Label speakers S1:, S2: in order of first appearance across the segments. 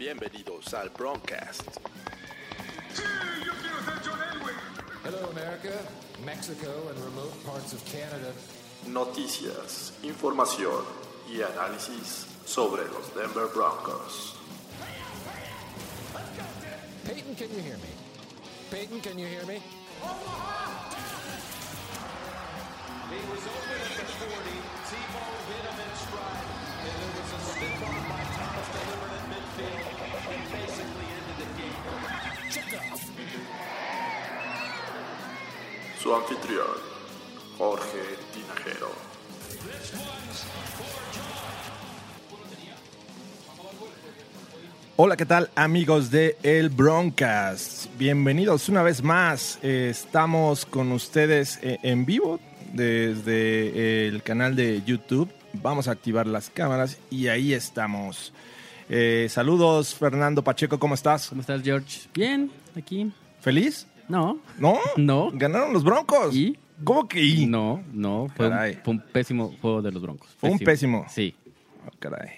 S1: Bienvenidos al Broadcast.
S2: Hello, America, Mexico, and remote parts of Canada.
S1: Noticias, información y análisis sobre los Denver Broncos.
S2: Peyton, can you hear me? Peyton, can you hear me?
S3: He was open at the 40. Tebow
S1: Su anfitrión, Jorge Tinajero.
S4: Hola, ¿qué tal amigos de El Broncast? Bienvenidos una vez más. Eh, estamos con ustedes eh, en vivo desde el canal de YouTube. Vamos a activar las cámaras y ahí estamos. Eh, saludos, Fernando Pacheco, ¿cómo estás?
S5: ¿Cómo estás, George? Bien, aquí.
S4: ¿Feliz?
S5: No.
S4: ¿No?
S5: No.
S4: Ganaron los Broncos.
S5: ¿Y?
S4: ¿Cómo que y?
S5: No, no. Fue un, fue un pésimo juego de los Broncos.
S4: Fue un pésimo.
S5: Sí.
S4: Oh, caray.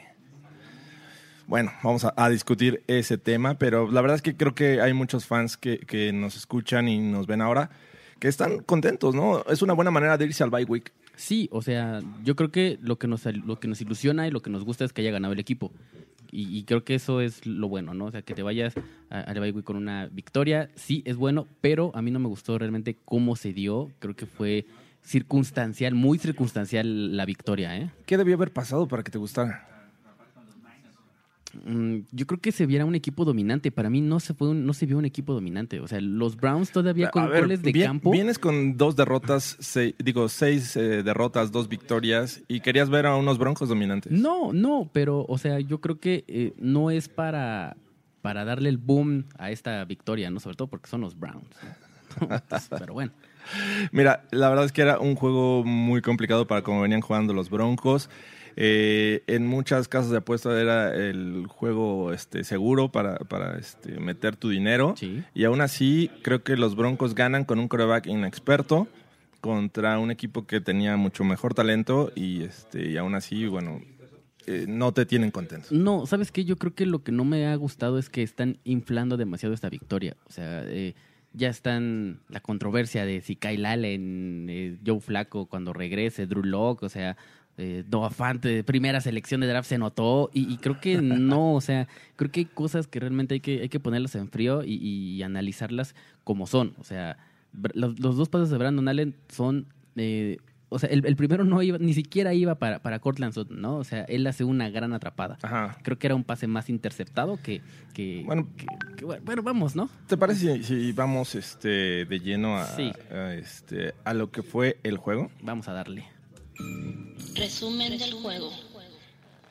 S4: Bueno, vamos a, a discutir ese tema, pero la verdad es que creo que hay muchos fans que, que nos escuchan y nos ven ahora que están contentos, ¿no? Es una buena manera de irse al bye week.
S5: Sí, o sea, yo creo que lo que nos lo que nos ilusiona y lo que nos gusta es que haya ganado el equipo. Y, y creo que eso es lo bueno, ¿no? O sea, que te vayas a- week con una victoria, sí es bueno, pero a mí no me gustó realmente cómo se dio. Creo que fue circunstancial, muy circunstancial la victoria, ¿eh?
S4: ¿Qué debió haber pasado para que te gustara?
S5: Mm, yo creo que se viera un equipo dominante. Para mí no se fue un- no se vio un equipo dominante. O sea, los Browns todavía con
S4: ver,
S5: goles de
S4: bien-
S5: campo.
S4: Vienes con dos derrotas, se- digo, seis eh, derrotas, dos victorias, y querías ver a unos broncos dominantes.
S5: No, no, pero, o sea, yo creo que eh, no es para, para darle el boom a esta victoria, ¿no? Sobre todo porque son los Browns. Entonces, pero bueno.
S4: Mira, la verdad es que era un juego muy complicado para cómo venían jugando los Broncos. Eh, en muchas casas de apuesta era el juego este, seguro para, para este, meter tu dinero.
S5: Sí.
S4: Y aún así, creo que los Broncos ganan con un coreback inexperto contra un equipo que tenía mucho mejor talento. Y, este, y aún así, bueno, eh, no te tienen contento.
S5: No, ¿sabes qué? Yo creo que lo que no me ha gustado es que están inflando demasiado esta victoria. O sea, eh, ya están la controversia de si Kyle Allen, eh, Joe Flaco cuando regrese, Drew Locke, o sea, eh, Noah Fant, de primera selección de draft se notó y, y creo que no, o sea, creo que hay cosas que realmente hay que, hay que ponerlas en frío y, y analizarlas como son. O sea, los, los dos pasos de Brandon Allen son... eh, o sea, el, el primero no iba, ni siquiera iba para, para Cortland Sutton, ¿no? O sea, él hace una gran atrapada.
S4: Ajá.
S5: Creo que era un pase más interceptado que... que
S4: Bueno,
S5: que- que bueno, vamos, ¿no?
S4: ¿Te parece si, si vamos este, de lleno a,
S5: Sí.
S4: a, este, a lo que fue el juego?
S5: Vamos a darle.
S6: Resumen del juego.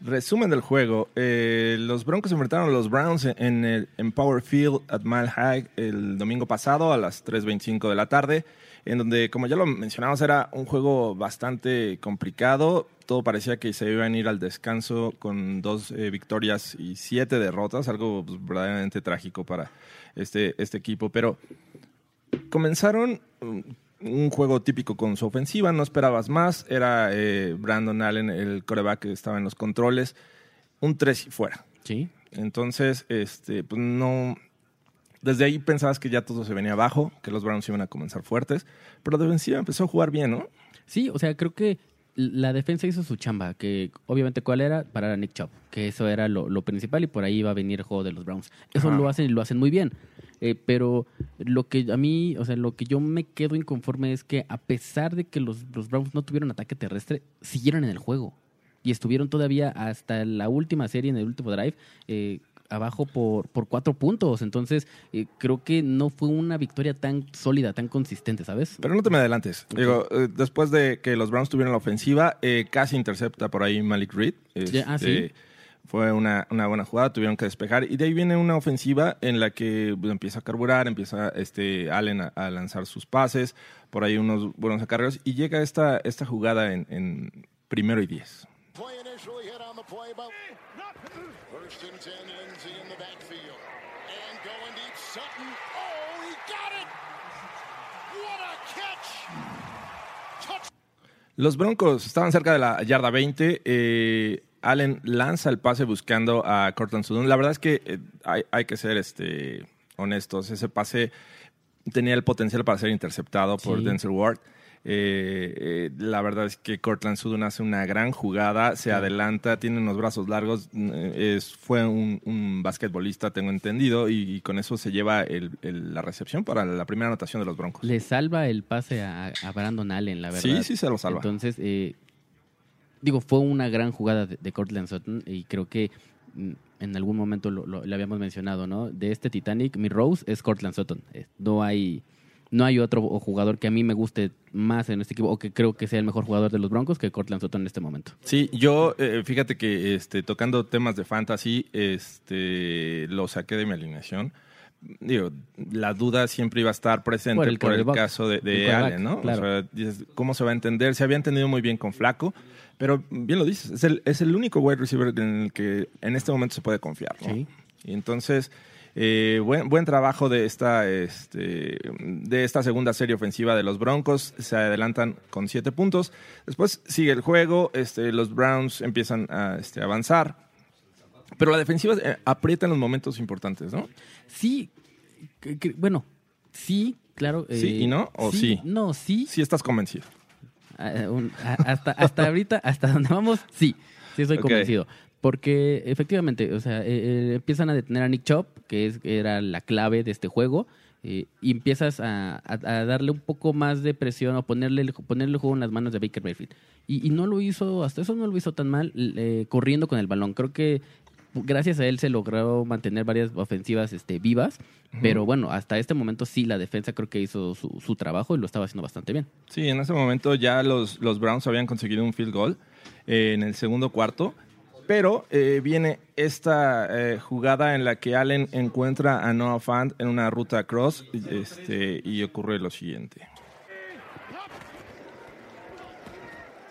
S4: Resumen del juego. Eh, los Broncos enfrentaron a los Browns en, en el en Power Field at Mile High el domingo pasado a las 3.25 de la tarde, en donde, como ya lo mencionamos, era un juego bastante complicado. Todo parecía que se iban a ir al descanso con dos eh, victorias y siete derrotas, algo pues, verdaderamente trágico para este, este equipo. Pero comenzaron mm, un juego típico con su ofensiva, no esperabas más, era eh, Brandon Allen el coreback que estaba en los controles, un 3 y fuera.
S5: Sí.
S4: Entonces, este, pues no. Desde ahí pensabas que ya todo se venía abajo, que los Browns iban a comenzar fuertes, pero la defensiva empezó a jugar bien, ¿no?
S5: Sí, o sea, creo que la defensa hizo su chamba, que obviamente cuál era, para Nick Chubb, que eso era lo, lo principal y por ahí iba a venir el juego de los Browns. Eso
S4: Ajá.
S5: lo hacen y lo hacen muy bien. Eh, pero lo que a mí, o sea, lo que yo me quedo inconforme es que a pesar de que los, los Browns no tuvieron ataque terrestre, siguieron en el juego. Y estuvieron todavía hasta la última serie, en el último drive, eh, abajo por, por cuatro puntos. Entonces, eh, creo que no fue una victoria tan sólida, tan consistente, ¿sabes?
S4: Pero no te me adelantes. Digo, eh, después de que los Browns tuvieron la ofensiva, eh, casi intercepta por ahí Malik Reed.
S5: Ah,
S4: Este,
S5: ¿sí?
S4: Fue una, una buena jugada, tuvieron que despejar. Y de ahí viene una ofensiva en la que pues, empieza a carburar, empieza este, Allen a, a lanzar sus pases, por ahí unos buenos acarreos. Y llega esta, esta jugada en, en primero y diez.
S7: Play initially hit on the play, but first and ten, Lindsay in the backfield. And going deep, Sutton. Oh, he got it! What a catch! Touch
S4: Los Broncos estaban cerca de la yarda 20. eh, Allen lanza el pase buscando a Cortland Sutton. La verdad es que eh, hay, hay que ser este, honestos. Ese pase tenía el potencial para ser interceptado por
S5: Sí.
S4: Denzel Ward. Eh, eh, la verdad es que Cortland Sutton hace una gran jugada, se adelanta, tiene unos brazos largos, eh, es, fue un, un basquetbolista, tengo entendido, y, y con eso se lleva el- el- la recepción para la primera anotación de los Broncos.
S5: Le salva el pase a, a Brandon Allen, la verdad.
S4: Sí, sí se lo salva.
S5: Entonces, eh, digo, fue una gran jugada de, de Cortland Sutton y creo que mm, en algún momento lo, habíamos mencionado, ¿no? De este Titanic, mi Rose es Cortland Sutton. Eh, No hay, no hay otro jugador que a mí me guste más en este equipo o que creo que sea el mejor jugador de los Broncos que Cortland Sutton en este momento.
S4: Sí, yo, eh, fíjate que este, tocando temas de fantasy, este, lo saqué de mi alineación. Digo, la duda siempre iba a estar presente
S5: Por
S4: por
S5: el
S4: caso de, de Allen, ¿no?
S5: claro.
S4: O sea, dices, ¿cómo se va a entender? Se había entendido muy bien con Flaco, pero bien lo dices, es el, es el único wide receiver en el que en este momento se puede confiar, ¿no?
S5: Sí.
S4: Y entonces, eh, buen, buen trabajo de esta, este, de esta segunda serie ofensiva de los Broncos. Se adelantan con siete puntos. Después sigue el juego. Este, los Browns empiezan a este, avanzar. Pero la defensiva eh, aprieta en los momentos importantes, ¿no?
S5: Sí, que- que- bueno, sí, claro.
S4: ¿Sí
S5: eh,
S4: y no? ¿O sí?
S5: No, sí.
S4: Sí estás convencido.
S5: Ah, un- a- hasta, hasta ahorita, hasta donde vamos, sí, sí estoy convencido. Porque efectivamente, o sea, eh, eh, empiezan a detener a Nick Chop, que es, era la clave de este juego, eh, y empiezas a, a- a darle un poco más de presión o ponerle, el- ponerle el juego en las manos de Baker Mayfield. Y, y no lo hizo, hasta eso no lo hizo tan mal, eh, corriendo con el balón. Creo que gracias a él se logró mantener varias ofensivas este, vivas, pero bueno, hasta este momento sí, la defensa creo que hizo su, su trabajo y lo estaba haciendo bastante bien.
S4: Sí, en ese momento ya los, los Browns habían conseguido un field goal eh, en el segundo cuarto. Pero eh, viene esta eh, jugada en la que Allen encuentra a Noah Fant en una ruta cross este, y ocurre lo siguiente.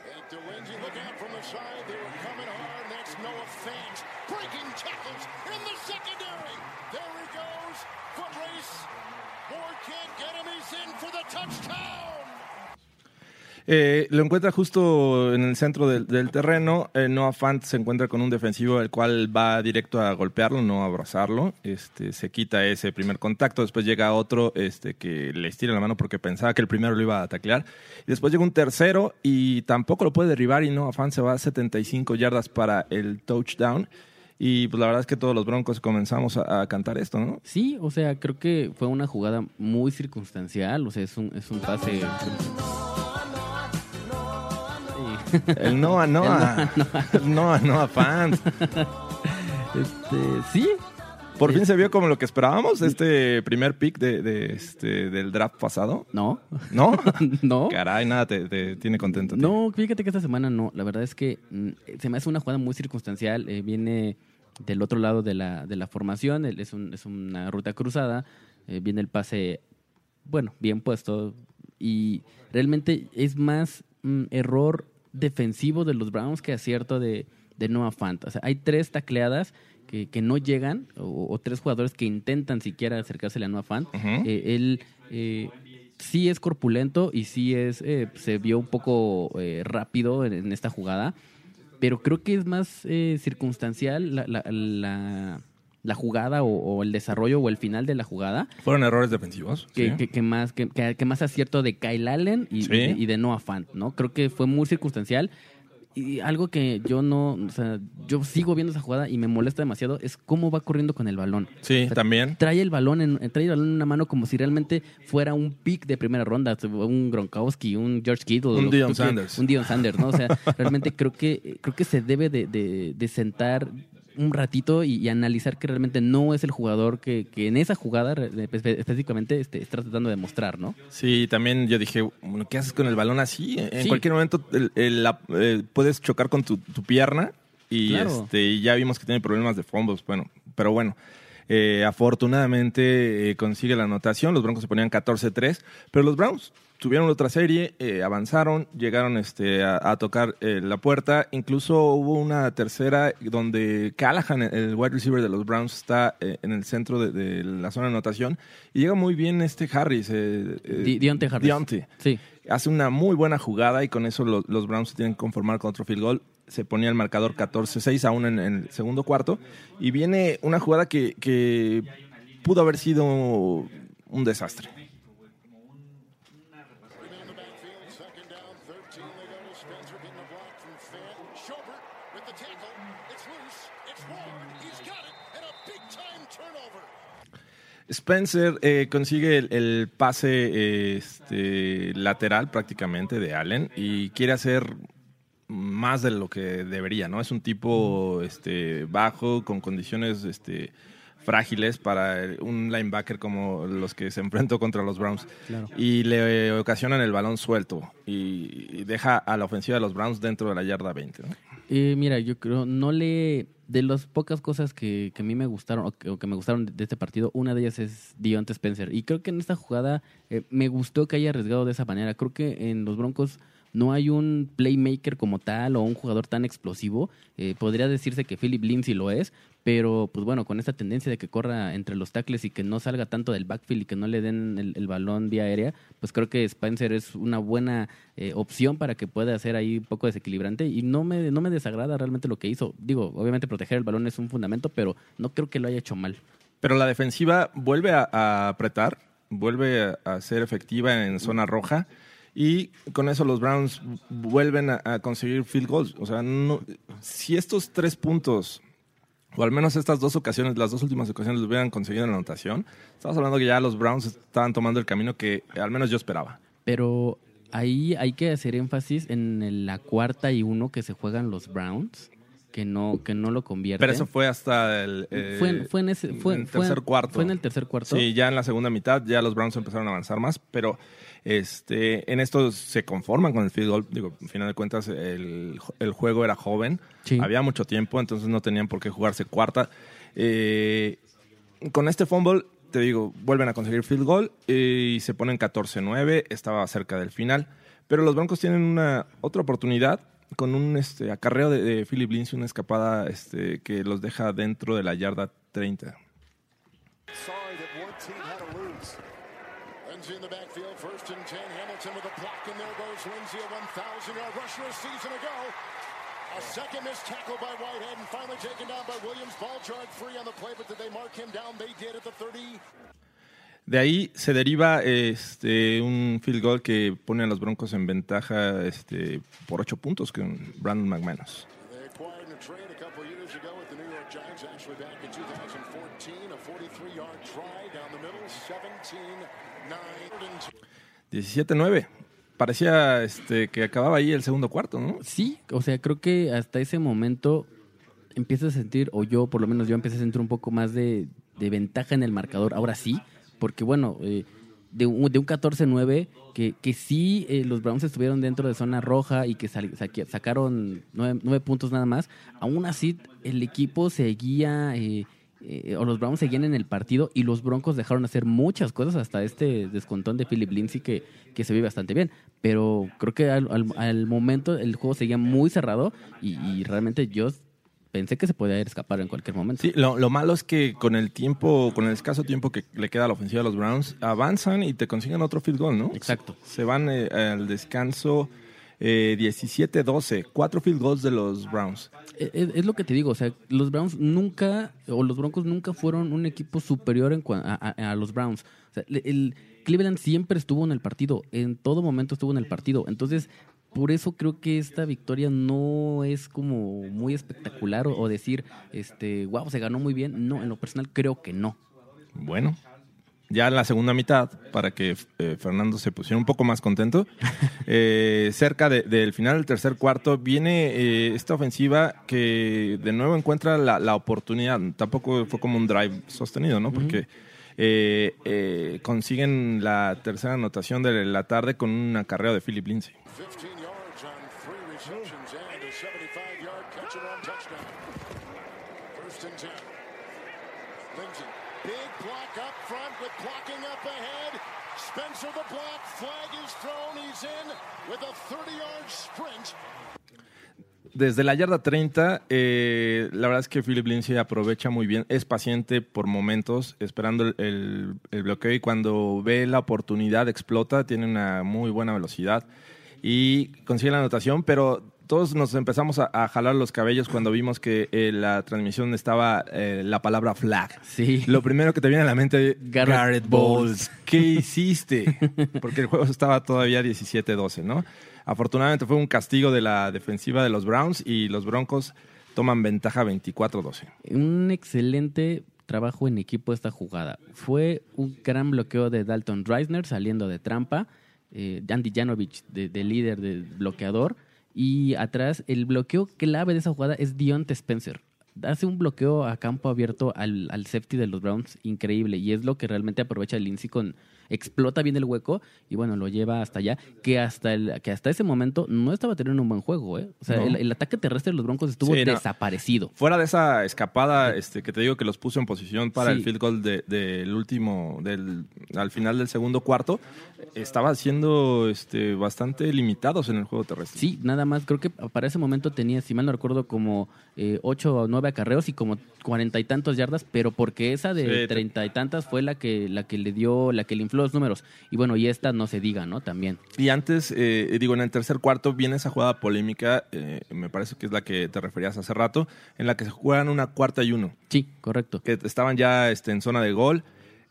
S7: And to Lindsay, look out from the side. They were coming hard. That's Noah Fant. Breaking tackles in the secondary. There he goes. Foot race. Ward can't get him. He's in for the touchdown.
S4: Eh, lo encuentra justo en el centro del, terreno. Eh, Noah Fant se encuentra con un defensivo el cual va directo a golpearlo, no a abrazarlo. Este, se quita ese primer contacto. Después llega otro este, que le estira la mano porque pensaba que el primero lo iba a taclear. Después llega un tercero y tampoco lo puede derribar. Y Noah Fant se va a 75 yardas para el touchdown. Y pues la verdad es que todos los broncos comenzamos a, a cantar esto, ¿no?
S5: Sí, o sea, creo que fue una jugada muy circunstancial, o sea, es un, es un pase...
S4: El Noah Noah. El Noah Noah Fant.
S5: Este, sí,
S4: Por fin se vio como lo que esperábamos, este primer pick de, de, este, del draft pasado.
S5: no,
S4: ¿No?
S5: no.
S4: Caray, nada te, te tiene contento. tío.
S5: No, fíjate que esta semana no. La verdad es que mm, se me hace una jugada muy circunstancial. eh, viene del otro lado de la, de la formación. Es, un- es una ruta cruzada. eh, viene el pase, bueno, bien puesto. Y realmente es más mm, error defensivo de los Browns que acierto de, de Noah Fant. O sea, hay tres tacleadas que, que no llegan, o, o tres jugadores que intentan siquiera acercársele a Noah Fant. Eh, él eh, sí es corpulento y sí es eh, se vio un poco rápido en, en esta jugada, pero creo que es más circunstancial la, la, la- la jugada o, o el desarrollo o el final de la jugada
S4: Fueron errores defensivos.
S5: que,
S4: sí.
S5: que- que más que, que- más acierto de Kyle Allen y,
S4: Sí.
S5: y de, y de Noah Fant, ¿no? Creo que fue muy circunstancial y algo que yo no, o sea, yo sigo viendo esa jugada y me molesta demasiado es cómo va corriendo con el balón.
S4: Sí,
S5: O sea,
S4: también.
S5: Trae el balón en, trae el balón en una mano como si realmente fuera un pick de primera ronda, un Gronkowski, un George Kittle,
S4: Un
S5: que-
S4: Sanders.
S5: un Deion Sanders, ¿no? O sea, realmente creo que creo que se debe de, de- de sentar un ratito y, y analizar que realmente no es el jugador que, que en esa jugada específicamente este, está tratando de mostrar, ¿no?
S4: Sí, también yo dije, bueno, ¿qué haces con el balón así? En
S5: Sí.
S4: cualquier momento el- el- la- eh, puedes chocar con tu, tu pierna y
S5: Claro.
S4: este, ya vimos que tiene problemas de fumbles. Bueno, pero bueno, eh, afortunadamente eh, consigue la anotación. Los Broncos se ponían 14-3, pero los Browns tuvieron otra serie, eh, avanzaron, llegaron este, a, a tocar eh, la puerta. Incluso hubo una tercera donde Callahan, el wide receiver de los Browns, está eh, en el centro de, de la zona de anotación y llega muy bien este Harris. eh,
S5: Di- Dionte Harris.
S4: Dionte.
S5: Sí.
S4: Hace una muy buena jugada y con eso lo- los Browns se tienen que conformar con otro field goal. Se ponía el marcador 14-6 aún en, en el segundo cuarto. Y viene una jugada que, que pudo haber sido un desastre.
S7: In the backfield, second down, 13. They go to Spencer, getting a block from Fant. Schobert with the tackle. It's loose. It's Ward. He's got it. And a big-time turnover.
S4: Spencer eh, consigue el, el pase eh, este, lateral prácticamente de Allen y quiere hacer más de lo que debería, ¿no? Es un tipo este, bajo, con condiciones este, frágiles para un linebacker como los que se enfrentó contra los Browns.
S5: Claro.
S4: Y le ocasionan el balón suelto y, y deja a la ofensiva de los Browns dentro de la yarda 20. ¿no?
S5: Eh, mira, yo creo, no le. De las pocas cosas que, que a mí me gustaron, o que, o que me gustaron de este partido, una de ellas es Dionte Spencer. Y creo que en esta jugada eh, me gustó que haya arriesgado de esa manera. Creo que en los Broncos no hay un playmaker como tal o un jugador tan explosivo. Eh, podría decirse que Philip Lindsay lo es, pero pues bueno, con esta tendencia de que corra entre los tackles y que no salga tanto del backfield y que no le den el, balón vía aérea, pues creo que Spencer es una buena eh, opción para que pueda hacer ahí un poco desequilibrante y no me, no me desagrada realmente lo que hizo. Digo, obviamente proteger el balón es un fundamento, pero no creo que lo haya hecho mal.
S4: Pero la defensiva vuelve a, apretar, vuelve a, a ser efectiva en zona roja y con eso los Browns vuelven a, a conseguir field goals. O sea, no- si estos tres puntos, o al menos estas dos ocasiones, las dos últimas ocasiones, los hubieran conseguido en la anotación, estamos hablando que ya los Browns estaban tomando el camino que al menos yo esperaba.
S5: Pero ahí hay que hacer énfasis en la cuarta y uno que se juegan los Browns, que no, que no lo convierten.
S4: Pero eso fue hasta el eh,
S5: fue, en- fue en ese fue,
S4: en
S5: fue-
S4: tercer cuarto.
S5: Fue en el tercer cuarto.
S4: Sí, ya en la segunda mitad ya los Browns empezaron a avanzar más, pero este, en esto se conforman con el field goal. Digo, al final de cuentas el, el juego era joven,
S5: Sí.
S4: había mucho tiempo, entonces no tenían por qué jugarse cuarta. Eh, con este fumble, te digo, vuelven a conseguir field goal y se ponen 14-9, estaba cerca del final, pero los Broncos tienen una otra oportunidad con un este, acarreo de, de Philip Lindsay, una escapada este, que los deja dentro de la yarda 30.
S7: Sorry that one team had to lose. Lindsay in the backfield, first and 10. Hamilton with a block, and there goes Lindsay, a 1,000 yard rusher a season ago. A second missed tackle by Whitehead, and finally taken down by Williams. Ball charged free on the play, but did they mark him down? They did at the 30.
S4: De ahí se deriva este, un field goal que pone a los Broncos en ventaja este, por ocho puntos con Brandon McManus.
S7: They Giants, actually back in 2014. A 43 yard try down the middle, 17 9.
S4: 17-9. Parecía este, que acababa ahí el segundo cuarto, ¿no?
S5: Sí, o sea, creo que hasta ese momento empiezas a sentir, o yo por lo menos yo empecé a sentir un poco más de, de ventaja en el marcador, ahora sí, porque bueno, eh, de un, de un 14-9, que, que sí eh, los Browns estuvieron dentro de zona roja y que saqui- sacaron nueve, puntos nada más, aún así el equipo seguía... eh, eh, o los Browns seguían en el partido y los Broncos dejaron hacer muchas cosas hasta este descontón de Philip Lindsay que, que se ve bastante bien. Pero creo que al, al- momento el juego seguía muy cerrado y realmente yo pensé que se podía escapar en cualquier momento.
S4: Sí, lo, lo malo es que con el tiempo, con el escaso tiempo que le queda a la ofensiva de los Browns, avanzan y te consiguen otro field goal, ¿no?
S5: Exacto.
S4: Se van eh, al descanso eh, 17-12, cuatro field goals de los Browns.
S5: Es, es lo que te digo, o sea, los Browns nunca, o los Broncos nunca fueron un equipo superior en a, a- a los Browns. O sea, el Cleveland siempre estuvo en el partido, en todo momento estuvo en el partido. Entonces, por eso creo que esta victoria no es como muy espectacular o, o decir, este, wow, se ganó muy bien. No, en lo personal creo que no.
S4: Bueno, Ya en la segunda mitad, para que eh, Fernando se pusiera un poco más contento, eh, cerca de- del final del tercer cuarto viene eh, esta ofensiva que de nuevo encuentra la, la oportunidad. Tampoco fue como un drive sostenido, ¿no? Porque eh, eh, consiguen la tercera anotación de la tarde con un acarreo de Philip Lindsay.
S7: 15 yards on three receptions and a 75-yard catch and run touchdown. First and 10. Lindsay, big block up front with blocking up ahead. Spencer the block, flag is thrown, he's in with a 30-yard sprint.
S4: Desde la yarda 30, eh, la verdad es que Philip Lindsay aprovecha muy bien, es paciente por momentos, esperando el, el- el bloqueo y cuando ve la oportunidad explota, tiene una muy buena velocidad y consigue la anotación, pero todos nos empezamos a, a jalar los cabellos cuando vimos que eh, la transmisión estaba eh, la palabra flag.
S5: Sí.
S4: Lo primero que te viene a la mente,
S5: Garrett
S4: Garrett,
S5: Bowles.
S4: ¿Qué hiciste? Porque el juego estaba todavía 17-12, ¿no? Afortunadamente fue un castigo de la defensiva de los Browns y los Broncos toman ventaja 24-12.
S5: Un excelente trabajo en equipo esta jugada. Fue un gran bloqueo de Dalton Reisner saliendo de trampa, eh, Andy Janovich de, de líder de bloqueador y atrás el bloqueo clave de esa jugada es Dionte Spencer. Hace un bloqueo a campo abierto al, al safety de los Browns increíble y es lo que realmente aprovecha Lindsay con explota bien el hueco y bueno lo lleva hasta allá que hasta el, que hasta ese momento no estaba teniendo un buen juego ¿eh? o sea
S4: No.
S5: el, el ataque terrestre de los Broncos estuvo
S4: Sí, no.
S5: desaparecido
S4: Fuera de esa escapada este, que te digo que los puso en posición para
S5: Sí.
S4: el field goal de- del último, del, al final del segundo cuarto, estaba siendo este, bastante limitados en el juego terrestre.
S5: Sí, nada más. Creo que para ese momento tenía, si mal no recuerdo, como eh, ocho o nueve acarreos y como cuarenta y tantos yardas, pero porque esa
S4: Sí,
S5: de treinta y tantas fue la que, la que le dio, la que le infló los números. Y bueno, y esta no se diga, ¿no? También.
S4: Y antes, eh, digo, en el tercer cuarto viene esa jugada polémica, eh, me parece que es la que te referías hace rato, en la que se juegan una cuarta y uno.
S5: Sí, correcto.
S4: que estaban ya este, en zona de gol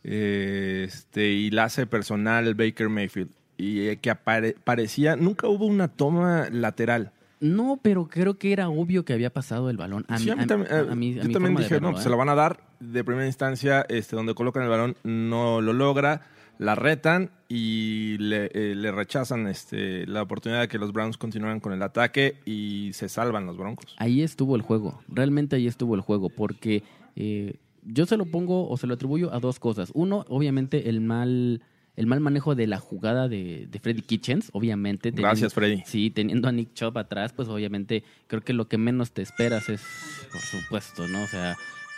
S4: eh, este, y la hace personal Baker Mayfield. Y eh, que apare- parecía, nunca hubo una toma lateral.
S5: No, pero creo que era obvio que había pasado el balón. A
S4: Sí,
S5: mí,
S4: a mí también, eh,
S5: a mí- a
S4: yo
S5: mi
S4: también dije,
S5: verlo,
S4: no, pues
S5: ¿eh?
S4: se lo van a dar de primera instancia, este, donde colocan el balón, no lo logra, la retan y le, eh, le rechazan este, la oportunidad de que los Browns continuaran con el ataque y se salvan los Broncos.
S5: Ahí estuvo el juego, realmente ahí estuvo el juego, porque eh, yo se lo pongo o se lo atribuyo a dos cosas. Uno, obviamente, el mal, el mal manejo de la jugada de, de Freddy Kitchens, obviamente.
S4: Gracias, Freddy.
S5: Sí, teniendo a Nick Chubb atrás, pues obviamente creo que lo que menos te esperas es, por supuesto, ¿no? O sea,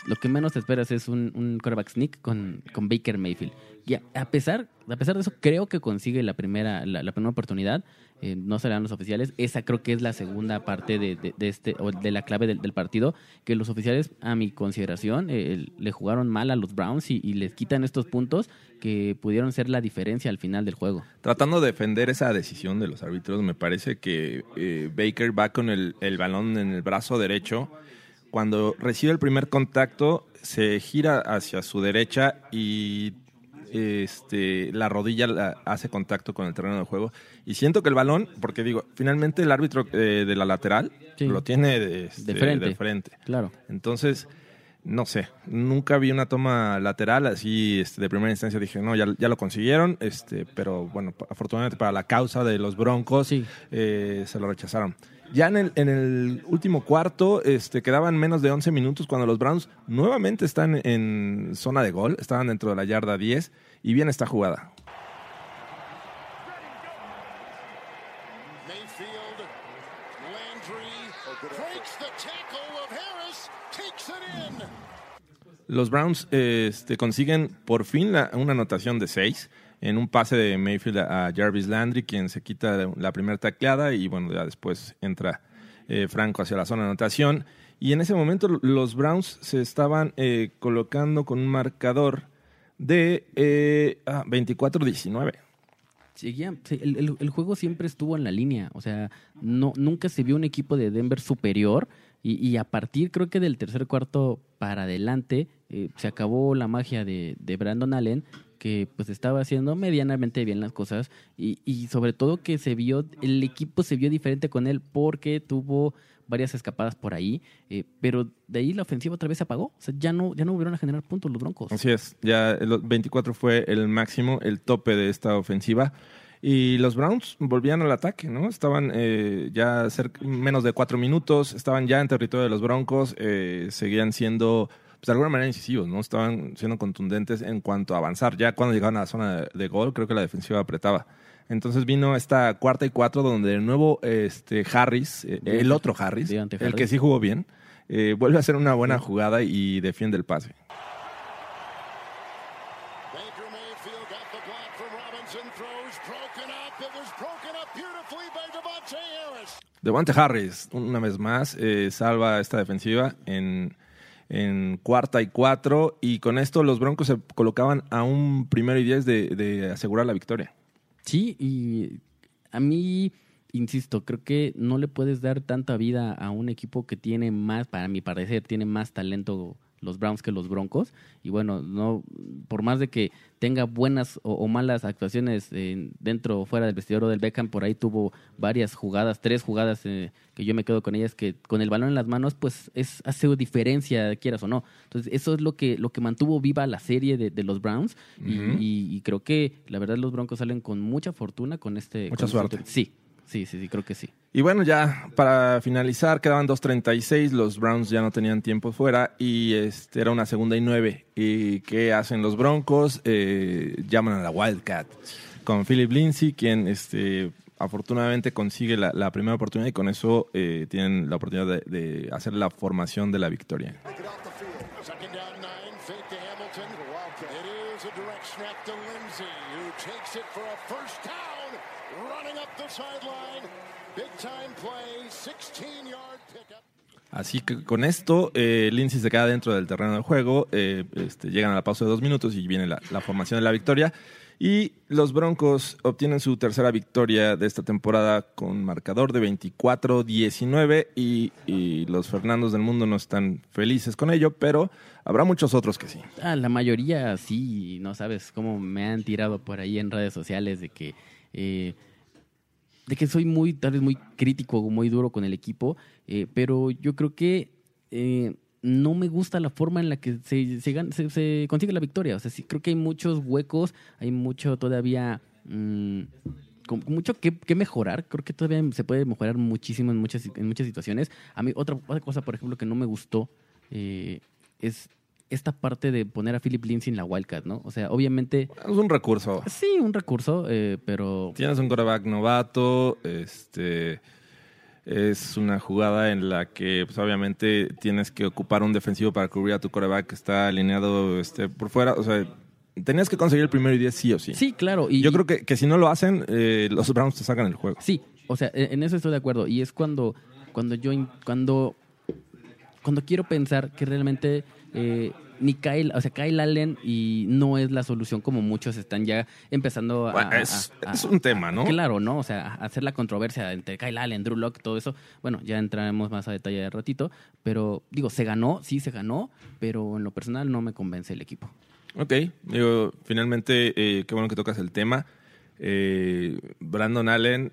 S5: lo que menos te esperas es un, un quarterback sneak con, con Baker Mayfield. Y a, pesar, a pesar de eso, creo que consigue la primera, la, la primera oportunidad. Eh, no serán los oficiales. Esa creo que es la segunda parte de, de- este, o de la clave del, partido. Que los oficiales, a mi consideración, eh, le jugaron mal a los Browns y, y les quitan estos puntos que pudieron ser la diferencia al final del juego.
S4: Tratando de defender esa decisión de los árbitros, me parece que eh, Baker va con el, el balón en el brazo derecho. Cuando recibe el primer contacto, se gira hacia su derecha y este, la rodilla la- hace contacto con el terreno de juego. Y siento que el balón, porque digo, finalmente el árbitro eh, de la lateral
S5: Sí.
S4: lo tiene de, este,
S5: De frente.
S4: de frente.
S5: Claro.
S4: Entonces, no sé, nunca vi una toma lateral así este, de primera instancia. Dije, no, ya, ya lo consiguieron, este, pero bueno, afortunadamente para la causa de los Broncos
S5: Sí.
S4: eh, se lo rechazaron. Ya en el, en el último cuarto este, quedaban menos de 11 minutos cuando los Browns nuevamente están en zona de gol, estaban dentro de la yarda 10 y viene esta jugada. Los Browns este, consiguen por fin la- una anotación de 6 en un pase de Mayfield a, Jarvis Landry, quien se quita la primera tacleada y bueno, ya después entra eh, Franco hacia la zona de anotación. Y en ese momento los Browns se estaban eh, colocando con un marcador de eh, ah, 24-19.
S5: Seguía, sí, el, el- el juego siempre estuvo en la línea, o sea, no, nunca se vio un equipo de Denver superior y, y a partir creo que del tercer cuarto para adelante eh, se acabó la magia de, de Brandon Allen que pues estaba haciendo medianamente bien las cosas y, y sobre todo que se vio, el equipo se vio diferente con él porque tuvo varias escapadas por ahí, eh, pero de ahí la ofensiva otra vez se apagó, o sea, ya no, ya no volvieron a generar puntos los Broncos.
S4: Así es, ya el 24 fue el máximo, el tope de esta ofensiva. Y los Browns volvían al ataque, ¿no? Estaban eh, ya cerca, menos de cuatro minutos, estaban ya en territorio de los Broncos, eh, seguían siendo, pues de alguna manera incisivos, ¿no? Estaban siendo contundentes en cuanto a avanzar. Ya cuando llegaban a la zona de, de gol, creo que la defensiva apretaba. Entonces vino esta cuarta y cuatro donde de nuevo este Harris, eh, el otro Harris, el que sí jugó bien, eh, vuelve a hacer una buena jugada y defiende el pase.
S7: Baker Mayfield got the block from Robinson. Throws broken up. It was broken up beautifully by Devontae Harris.
S4: Devante Harris, una vez más, eh, salva esta defensiva en, en cuarta y cuatro. Y con esto los Broncos se colocaban a un primero y diez de, de asegurar la victoria.
S5: Sí, y a mí, insisto, creo que no le puedes dar tanta vida a un equipo que tiene más, para mi parecer, tiene más talento los Browns que los Broncos. Y bueno, no por más de que tenga buenas o, o malas actuaciones en- dentro o fuera del vestidor o del Beckham, por ahí tuvo varias jugadas, tres jugadas eh, que yo me quedo con ellas, que con el balón en las manos, pues es hace diferencia, quieras o no. Entonces, eso es lo que, lo que mantuvo viva la serie de, de los Browns. y, y- y creo que la verdad los Broncos salen con mucha fortuna con este.
S4: Mucha
S5: con este
S4: suerte.
S5: Sí, sí, sí, sí, creo que sí.
S4: Y bueno, ya para finalizar, quedaban 2.36, los Browns ya no tenían tiempo fuera y este, era una segunda y nueve. ¿Y qué hacen los Broncos? Eh, llaman a la Wildcat con Philip Lindsay, quien este, afortunadamente consigue la, la primera oportunidad y con eso eh, tienen la oportunidad de, de hacer la formación de la victoria.
S7: Second down nine. Fake to Hamilton. It is a direct snap to Lindsay, who takes it for a first down. Running up the sideline. Big time play. 16 yard pickup.
S4: Así que con esto, eh, Lindsay se queda dentro del terreno del juego. eh, este, llegan a la pausa de dos minutos y viene la, la formación de la victoria. Y los Broncos obtienen su tercera victoria de esta temporada con marcador de 24-19. Y, y los Fernandos del mundo no están felices con ello, pero habrá muchos otros que sí.
S5: Ah, la mayoría sí, no sabes cómo me han tirado por ahí en redes sociales de que eh, de que soy muy tal vez muy crítico, muy duro con el equipo, eh, pero yo creo que eh, no me gusta la forma en la que se, se, consigue la victoria. O sea, sí creo que hay muchos huecos, hay mucho todavía mm, mucho que, mejorar. Creo que todavía se puede mejorar muchísimo en muchas, en muchas situaciones. A mí, otra, otra cosa, por ejemplo, que no me gustó eh, es esta parte de poner a Philip Lindsay en la Wildcat, ¿no? O sea, obviamente,
S4: Es un recurso.
S5: sí, un recurso, eh, pero
S4: Tienes un quarterback novato, este es una jugada en la que pues, obviamente tienes que ocupar un defensivo para cubrir a tu quarterback que está alineado este, por fuera. O sea, tenías que conseguir el primero y diez sí o sí.
S5: sí, claro. Y,
S4: Yo creo que, que si no lo hacen, eh, los Browns te sacan el juego.
S5: Sí, o sea, en en eso estoy de acuerdo. Y es cuando, cuando yo, cuando, cuando quiero pensar que realmente eh, ni Kyle, o sea, Kyle Allen y no es la solución como muchos están ya empezando a...
S4: Bueno,
S5: a-
S4: es,
S5: a-
S4: es un tema, ¿no?
S5: Claro, ¿no? O sea, hacer la controversia entre Kyle Allen, Drew Locke, todo eso. Bueno, ya entraremos más a detalle de ratito. Pero, digo, se ganó, sí se ganó, pero en lo personal no me convence el equipo.
S4: Ok, digo, finalmente, eh, qué bueno que tocas el tema. Eh, Brandon Allen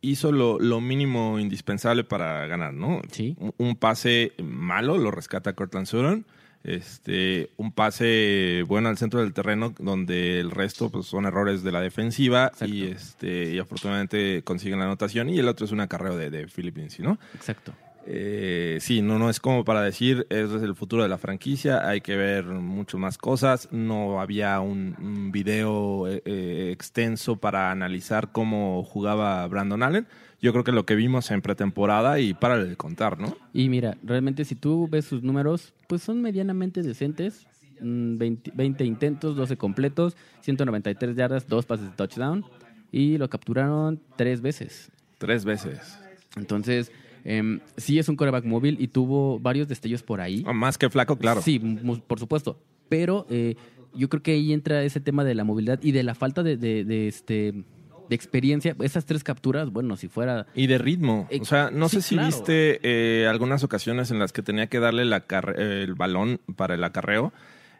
S4: hizo lo, lo mínimo indispensable para ganar, ¿no?
S5: Sí.
S4: Un, un pase malo, lo rescata Cortland Sutton. Este, un pase bueno al centro del terreno, donde el resto pues, son errores de la defensiva
S5: Exacto.
S4: y, este, y afortunadamente consiguen la anotación. Y el otro es un acarreo de, de Philip Lindsay, ¿no?
S5: Exacto.
S4: Eh, sí, no, no es como para decir, ese es el futuro de la franquicia, hay que ver mucho más cosas, no había un, un video eh, eh, extenso para analizar cómo jugaba Brandon Allen. Yo creo que lo que vimos en pretemporada y para de contar, ¿no?
S5: Y mira, realmente si tú ves sus números, pues son medianamente decentes. Mm, 20, 20 intentos, 12 completos, 193 yardas, dos pases de touchdown. Y lo capturaron tres veces.
S4: Tres veces.
S5: Entonces, em, sí es un coreback móvil y tuvo varios destellos por ahí.
S4: Ah, Más que flaco, claro.
S5: Sí, por supuesto. Pero eh, yo creo que ahí entra ese tema de la movilidad y de la falta de, de- de, este, de experiencia. Esas tres capturas, bueno, si fuera...
S4: Y de ritmo. O sea, no
S5: Sí,
S4: sé si
S5: claro.
S4: viste eh, algunas ocasiones en las que tenía que darle la el balón para el acarreo.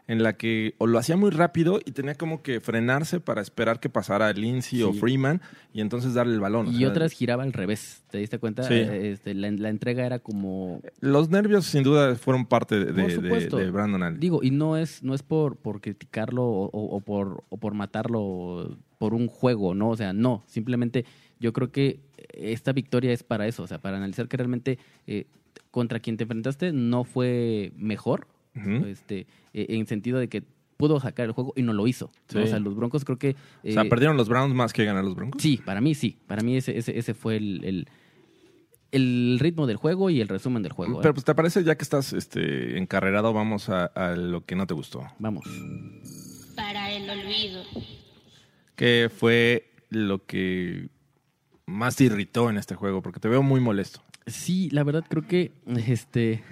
S4: En la que o lo hacía muy rápido y tenía como que frenarse para esperar que pasara Lindsay o. Freeman y entonces darle el balón. o
S5: Y
S4: sea,
S5: otras giraba al revés. ¿Te diste cuenta?
S4: Sí.
S5: Eh, Este, la, la entrega era como
S4: Los nervios sin duda fueron parte de, de- Brandon Allen.
S5: Digo, y no es, no es por, por criticarlo o, o- o por, o por matarlo por un juego, ¿no? O sea, no. Simplemente yo creo que esta victoria es para eso, o sea, para analizar que realmente eh, contra quien te enfrentaste no fue mejor, Este, eh, en sentido de que pudo sacar el juego y no lo hizo. O sea, los Broncos creo que...
S4: o sea,
S5: eh,
S4: perdieron los Browns más que ganar los Broncos.
S5: Sí, para mí sí. Para mí ese, ese, ese fue el, el, el ritmo del juego y el resumen del juego. ¿eh?
S4: Pero pues te parece ya que estás este, encarrerado, vamos a, a lo que no te gustó.
S5: Vamos.
S6: Para el olvido.
S4: ¿Qué fue lo que más te irritó en este juego? Porque te veo muy molesto.
S5: Sí, la verdad creo que este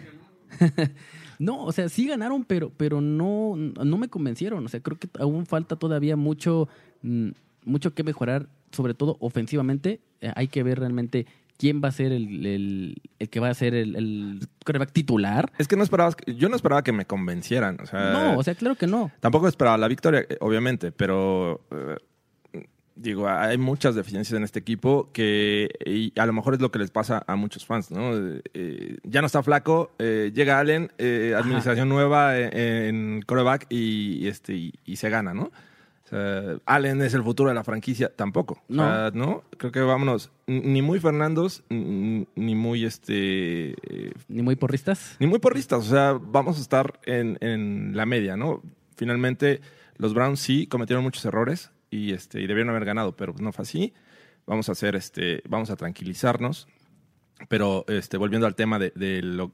S5: no, o sea, sí ganaron, pero pero no no me convencieron, o sea, creo que aún falta todavía mucho mm, mucho que mejorar, sobre todo ofensivamente, Eh, hay que ver realmente quién va a ser el, el, el que va a ser el, el quarterback titular.
S4: Es que no esperabas, yo no esperaba que me convencieran. O sea,
S5: No, o sea, claro que no.
S4: Tampoco esperaba la victoria, eh, obviamente, pero eh, digo, hay muchas deficiencias en este equipo que y a lo mejor es lo que les pasa a muchos fans, ¿no? Eh, ya no está flaco, eh, llega Allen, eh, administración nueva en, en coreback y, y este y, y se gana, ¿no? O sea, Allen es el futuro de la franquicia, tampoco. O sea, no. Creo que vámonos, ni muy Fernandos, ni muy este
S5: Ni muy porristas.
S4: ni muy porristas, o sea, vamos a estar en, en la media, ¿no? Finalmente, los Browns sí cometieron muchos errores y, este, y debieron haber ganado, pero no fue así. Vamos a hacer, este, vamos a tranquilizarnos. Pero este, volviendo al tema de, de lo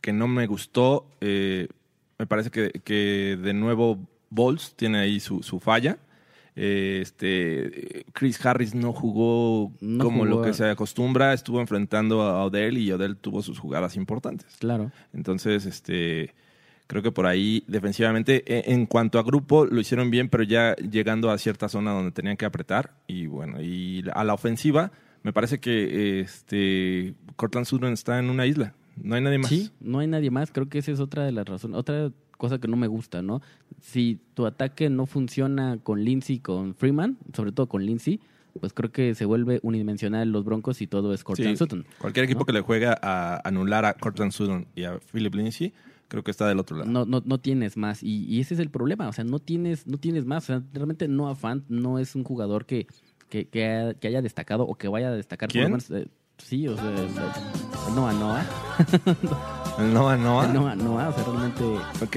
S4: que no me gustó, eh, me parece que, que de nuevo Bowles tiene ahí su, su falla. Eh, Este, Chris Harris no jugó
S5: No
S4: como
S5: jugó
S4: lo que se acostumbra, estuvo enfrentando a Odell y Odell tuvo sus jugadas importantes.
S5: Claro.
S4: Entonces, este, creo que por ahí defensivamente, e- en cuanto a grupo, lo hicieron bien, pero ya llegando a cierta zona donde tenían que apretar. Y bueno, y a la ofensiva, me parece que este, Cortland Sutton está en una isla. No hay nadie más.
S5: Sí, no hay nadie más. Creo que esa es otra de las razones. Otra cosa que no me gusta, ¿no? Si tu ataque no funciona con Lindsay con Freeman, sobre todo con Lindsay, pues creo que se vuelve unidimensional los Broncos y todo es Cortland
S4: Sí,
S5: Sutton.
S4: Cualquier equipo
S5: ¿no?
S4: que le juega a anular a Cortland Sutton y a Philip Lindsay, creo que está del otro lado.
S5: No, no, no tienes más. Y, y ese es el problema. O sea, no tienes, no tienes más. O sea, realmente Noah Fant no es un jugador que, que, que, ha- que haya destacado o que vaya a destacar. por
S4: ¿Quién?
S5: lo menos, eh, sí, o sea, el- el Noah Noah.
S4: El Noah Noah.
S5: El Noah Noah, o sea, realmente
S4: Ok.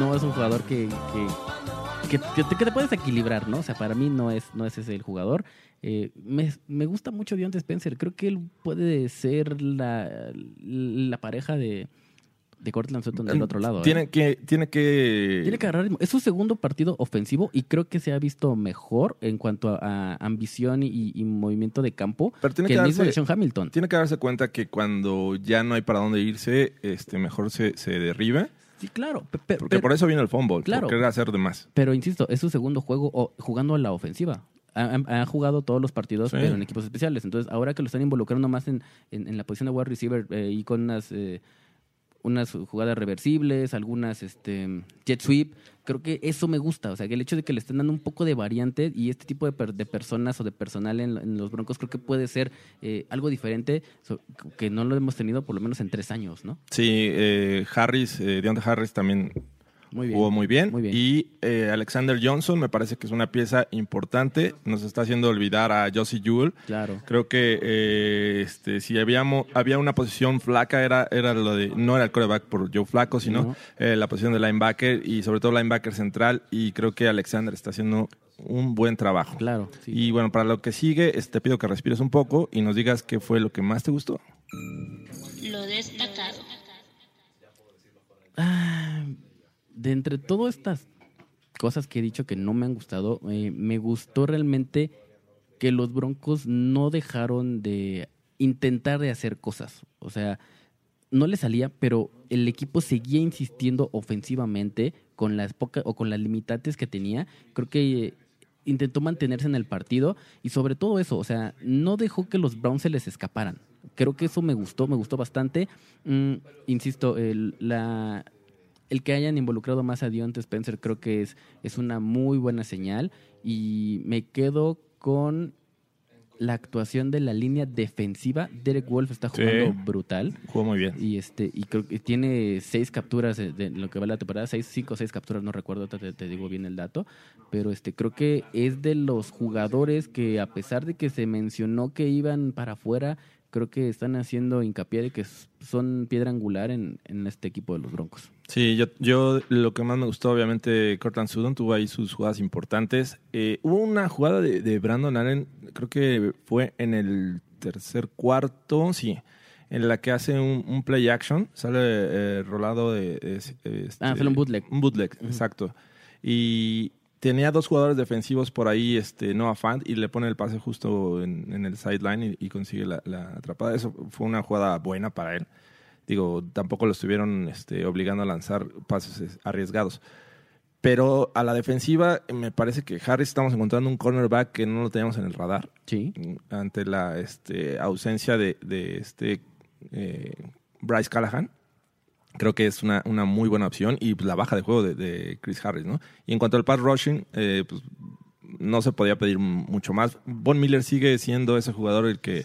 S5: no es un jugador que, que, que, que te, que te puedes equilibrar, ¿no? O sea, para mí no es, no es ese el jugador. Eh, me, me gusta mucho Deontay Spencer. Creo que él puede ser la, la pareja de, de Cortland Sutton del otro lado. ¿eh?
S4: Tiene que, tiene que.
S5: Tiene que agarrar. Es su segundo partido ofensivo y creo que se ha visto mejor en cuanto a, a ambición y, y movimiento de campo
S4: Pero tiene
S5: que
S4: que
S5: el mismo de
S4: darse-
S5: Sean Hamilton.
S4: Tiene que darse cuenta que cuando ya no hay para dónde irse, este, mejor se, se derribe.
S5: Sí, claro.
S4: Porque
S5: pero-
S4: por eso viene el fumble,
S5: Claro.
S4: por hacer de más.
S5: Pero insisto, es su segundo juego jugando a la ofensiva. Ha, ha- ha jugado todos los partidos,
S4: Sí.
S5: pero en equipos especiales. Entonces, ahora que lo están involucrando más en, en- en la posición de wide receiver eh, y con unas, eh, unas jugadas reversibles, algunas este, jet sweep, creo que eso me gusta. O sea, que el hecho de que le estén dando un poco de variante y este tipo de, per- de personas o de personal en, los Broncos creo que puede ser eh, algo diferente que no lo hemos tenido por lo menos en tres años, ¿no?
S4: Sí, eh, Harris, eh, Deontay Harris también
S5: Muy bien.
S4: jugó muy bien.
S5: Muy bien.
S4: Y eh, Alexander Johnson me parece que es una pieza importante. Nos está haciendo olvidar a Josie Jewell.
S5: Claro.
S4: Creo que eh, este, si habíamos, había una posición flaca, era, era lo de, no era el coreback por Joe Flaco, sino
S5: No.
S4: eh, la posición de linebacker y sobre todo linebacker central. Y creo que Alexander está haciendo un buen trabajo.
S5: Claro. sí.
S4: Y bueno, para lo que sigue, este, te pido que respires un poco y nos digas qué fue lo que más te gustó.
S6: Lo destacado.
S5: Ah, de entre todas estas cosas que he dicho que no me han gustado, eh, me gustó realmente que los Broncos no dejaron de intentar de hacer cosas. O sea, no le salía, pero el equipo seguía insistiendo ofensivamente con las pocas o con las limitantes que tenía. Creo que eh, intentó mantenerse en el partido y sobre todo eso, o sea, no dejó que los Browns se les escaparan. Creo que eso me gustó, me gustó bastante. Mm, insisto, la, el que hayan involucrado más a Dionte Spencer creo que es, es una muy buena señal y me quedo con la actuación de la línea defensiva. Derek Wolf está
S4: Sí.
S5: jugando brutal.
S4: Jugó muy bien.
S5: Y este y creo que tiene seis capturas de, de lo que va la temporada, seis, cinco o seis capturas, no recuerdo, te, te digo bien el dato, pero este creo que es de los jugadores que a pesar de que se mencionó que iban para afuera, creo que están haciendo hincapié de que son piedra angular en, en este equipo de los Broncos.
S4: Sí, yo, yo lo que más me gustó, obviamente, Cortland Sutton tuvo ahí sus jugadas importantes. Eh, hubo una jugada de, de Brandon Allen, creo que fue en el tercer cuarto, sí, en la que hace un, un play action, sale eh, rolado de... es- este,
S5: Ah, sale un bootleg.
S4: Un bootleg, exacto. Y tenía dos jugadores defensivos por ahí, este Noah Fant, y le pone el pase justo en, en el sideline y, y consigue la, la atrapada. Eso fue una jugada buena para él. Digo, tampoco lo estuvieron este, obligando a lanzar pases arriesgados. Pero a la defensiva, me parece que Harris estamos encontrando un cornerback que no lo teníamos en el radar.
S5: Sí.
S4: Ante la este, ausencia de, de este eh, Bryce Callahan. Creo que es una, una muy buena opción. Y pues, la baja de juego de, de Chris Harris, ¿no? Y en cuanto al pass rushing, eh, pues no se podía pedir mucho más. Von Miller sigue siendo ese jugador el que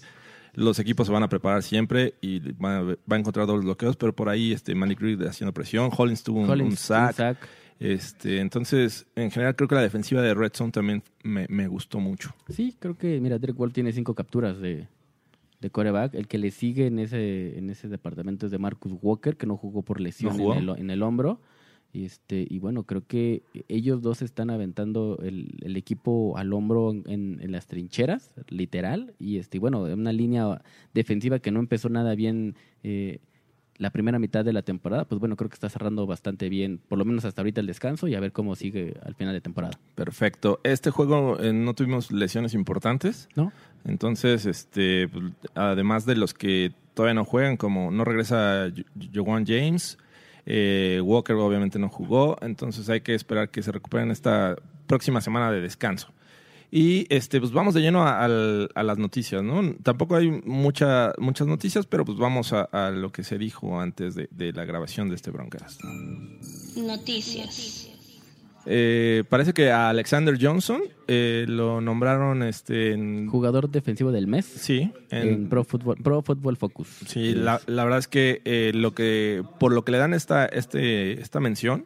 S4: los equipos se van a preparar siempre y va, a- va a encontrar dobles bloqueos, pero por ahí este Malik Reed haciendo presión, Hollins tuvo un,
S5: Collins,
S4: un sack.
S5: un sack.
S4: Este, entonces, en general creo que la defensiva de Red Zone también me, me gustó mucho.
S5: Sí, creo que, mira, Derek Wolf tiene cinco capturas de, de coreback. El que le sigue en ese, en ese departamento es de Marcus Walker, que no jugó por lesión
S4: ¿No jugó?
S5: en, el, en el hombro. Y, este, y bueno, creo que ellos dos están aventando el, el equipo al hombro en, en las trincheras, literal. Y este, bueno, una línea defensiva que no empezó nada bien eh, la primera mitad de la temporada, pues bueno, creo que está cerrando bastante bien, por lo menos hasta ahorita el descanso y a ver cómo sigue al final de temporada.
S4: Perfecto. Este juego eh, no tuvimos lesiones importantes.
S5: ¿No?
S4: Entonces, este, además de los que todavía no juegan, como no regresa Joan James, eh, Walker obviamente no jugó, entonces hay que esperar que se recuperen esta próxima semana de descanso. Y este, pues vamos de lleno a, al- a las noticias, ¿no? Tampoco hay mucha, muchas noticias, pero pues vamos a, a lo que se dijo antes de, de la grabación de este Broncast.
S6: Noticias.
S4: Eh, parece que a Alexander Johnson eh, lo nombraron este, en,
S5: Jugador defensivo del mes.
S4: sí,
S5: en, Pro, Football, Pro Football Focus.
S4: Sí, la, la verdad es que eh, lo que por lo que le dan esta este esta mención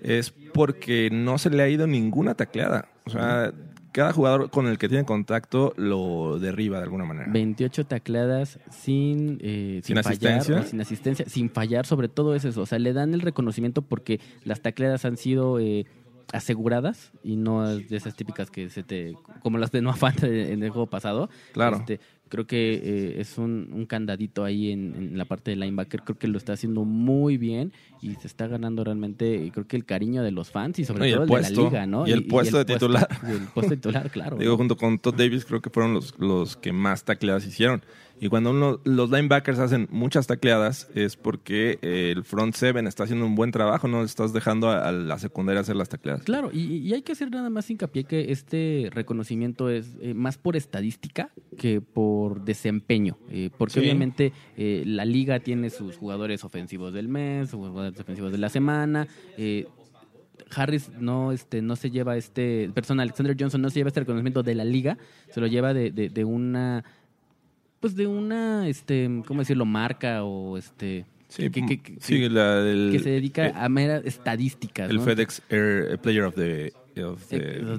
S4: es porque no se le ha ido ninguna tacleada. O sea, cada jugador con el que tiene contacto lo derriba de alguna manera.
S5: 28 tacleadas sin, eh,
S4: ¿Sin
S5: fallar,
S4: asistencia?
S5: o sin asistencia, sin fallar, sobre todo es eso. O sea, le dan el reconocimiento porque las tacleadas han sido eh, aseguradas y no de esas típicas que se te. como las de Noah Fant en el juego pasado.
S4: Claro.
S5: Este, creo que eh, es un, un candadito ahí en, en la parte de linebacker. Creo que lo está haciendo muy bien y se está ganando realmente, creo que el cariño de los fans y sobre
S4: No, y
S5: todo
S4: el
S5: el, de
S4: puesto,
S5: la liga, ¿no?
S4: y el puesto de titular.
S5: y el puesto titular, claro.
S4: Digo, junto con Todd Davis creo que fueron los, los que más tacleadas hicieron. Y cuando uno- los linebackers hacen muchas tacleadas es porque eh, el front seven está haciendo un buen trabajo, no estás dejando a, a la secundaria hacer las tacleadas.
S5: Claro, y, y hay que hacer nada más hincapié que este reconocimiento es eh, más por estadística que por desempeño, eh, porque
S4: Sí.
S5: obviamente eh, la liga tiene sus jugadores ofensivos del mes, sus jugadores ofensivos de la semana. eh, Harris no este no se lleva este persona Alexander Johnson no se lleva este reconocimiento de la liga se lo lleva de, de, de una pues de una este cómo decirlo marca o este
S4: Sí,
S5: que, que- que-
S4: sí, la del-
S5: que se dedica
S4: eh,
S5: a meras estadísticas
S4: el
S5: ¿no?
S4: FedEx Air Player of the, of the,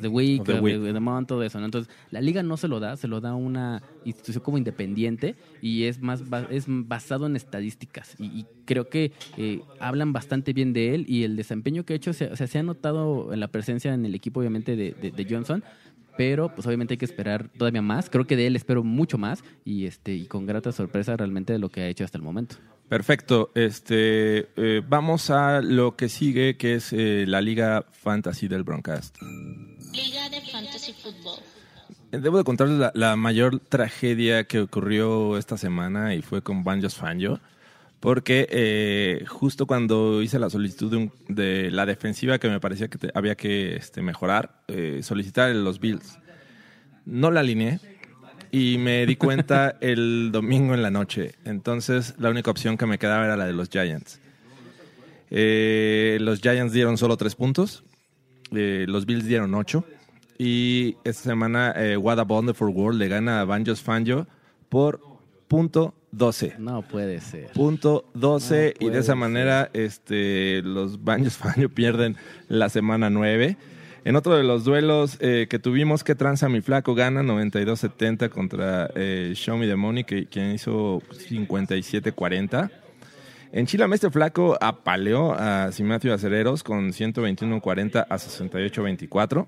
S5: Week,
S4: of the
S5: of
S4: week.
S5: the- the Month, todo eso. ¿no? Entonces, la liga no se lo da, se lo da una institución como independiente y es más es basado en estadísticas. Y, y creo que eh, hablan bastante bien de él y el desempeño que ha hecho, se, o sea, se ha notado en la presencia en el equipo, obviamente, de Johnson. Pero pues obviamente hay que esperar todavía más. Creo que de él espero mucho más y este y con grata sorpresa realmente de lo que ha hecho hasta el momento.
S4: Perfecto. Este, eh, vamos a lo que sigue, que es eh, la Liga Fantasy del Broncast.
S6: Liga de Fantasy Football.
S4: Debo de contarles la, la mayor tragedia que ocurrió esta semana y fue con Banjos Fanjo. Porque eh, justo cuando hice la solicitud de, un- de la defensiva que me parecía que te- había que este, mejorar, eh, solicitar los Bills. No la alineé y me di cuenta el domingo en la noche. Entonces la única opción que me quedaba era la de los Giants. Eh, los Giants dieron solo tres puntos. Eh, los Bills dieron ocho. Y esta semana, What a Wonderful World le gana a Banjos Fangio por punto 12.
S5: No puede ser.
S4: Punto 12.
S5: No
S4: y de esa
S5: puede
S4: manera, este, los Banjos Fangio pierden la semana 9. En otro de los duelos eh, que tuvimos, que tranza mi flaco gana 92-70 contra eh, Show Me the Money, que, quien hizo 57-40. En Chile, este flaco apaleó a Simatio Acereros con 121-40 a 68-24.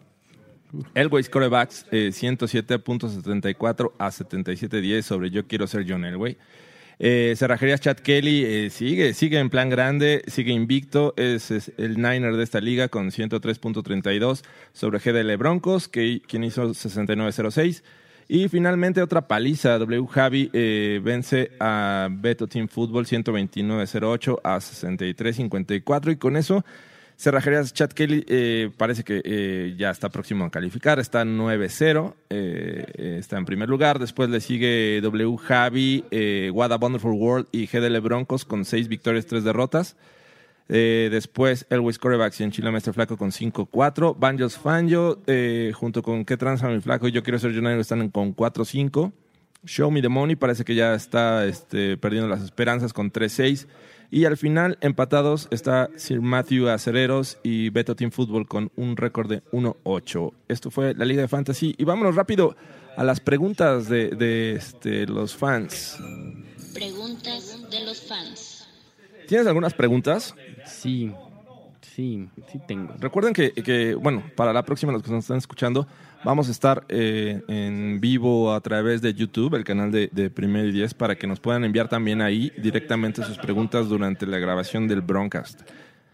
S4: Elway Corebacks eh, 107.74 a 77-10 sobre Yo Quiero Ser John Elway. Eh, Cerrajerías Chad Kelly eh, sigue, sigue en plan grande, sigue invicto, es, el Niner de esta liga con 103.32 sobre GDL Broncos, que, quien hizo 69.06. Y finalmente otra paliza, W Javi eh, vence a Beto Team Football 129.08 a 63.54 y con eso Cerrajerías Chad Kelly eh, parece que eh, ya está próximo a calificar, está 9-0, eh, está en primer lugar. Después le sigue W Javi, What a Wonderful World y GDL Broncos con 6 victorias, 3 derrotas. Después Elwis Corebacks y en Chile Mestre Flaco con 5-4. Banjos Fanjo, junto con ¿Qué tranza mi flaco? y Yo quiero ser Junior están con 4-5. Show Me the Money parece que ya está este, perdiendo las esperanzas con 3-6. Y al final, empatados, está Sir Matthew Acereros y Beto Team Football con un récord de 1-8. Esto fue la Liga de Fantasy. Y vámonos rápido a las preguntas de, de, este, los fans.
S6: Preguntas de los fans.
S4: ¿Tienes algunas preguntas?
S5: Sí, sí, sí tengo.
S4: Recuerden que, que, bueno, para la próxima, los que nos están escuchando, vamos a estar eh, en vivo a través de YouTube, el canal de, de Primero y Diez, para que nos puedan enviar también ahí directamente sus preguntas durante la grabación del Broncast.